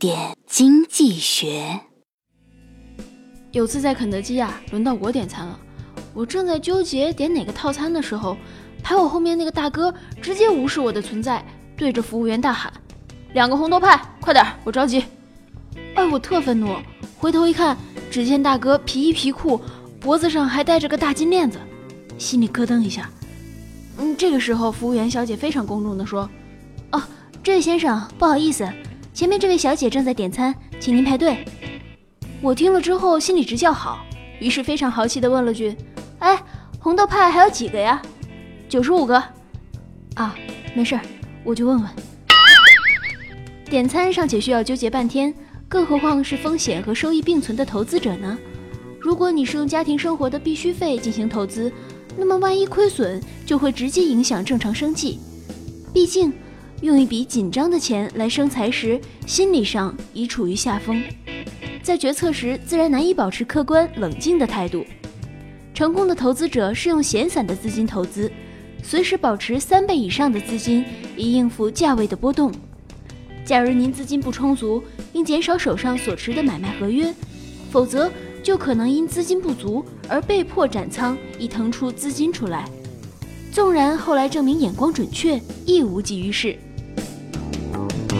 点经济学。有次在肯德基啊，轮到我点餐了。我正在纠结点哪个套餐的时候，排我后面那个大哥直接无视我的存在，对着服务员大喊：“两个红豆派，快点，我着急！”哎，我特愤怒，回头一看，只见大哥皮衣皮裤，脖子上还戴着个大金链子，心里咯噔一下。嗯，这个时候，服务员小姐非常恭重地说：“哦，这位先生，不好意思，前面这位小姐正在点餐，请您排队。”我听了之后心里直叫好，于是非常豪气地问了句。哎，红豆派还有几个呀？九十五个。啊，没事儿，我就问问。点餐尚且需要纠结半天，更何况是风险和收益并存的投资者呢？如果你是用家庭生活的必需费进行投资，那么万一亏损，就会直接影响正常生计。毕竟，用一笔紧张的钱来生财时，心理上已处于下风，在决策时自然难以保持客观冷静的态度。成功的投资者是用闲散的资金投资，随时保持三倍以上的资金，以应付价位的波动。假如您资金不充足，应减少手上所持的买卖合约，否则就可能因资金不足而被迫斩仓，以腾出资金出来。纵然后来证明眼光准确，亦无济于事。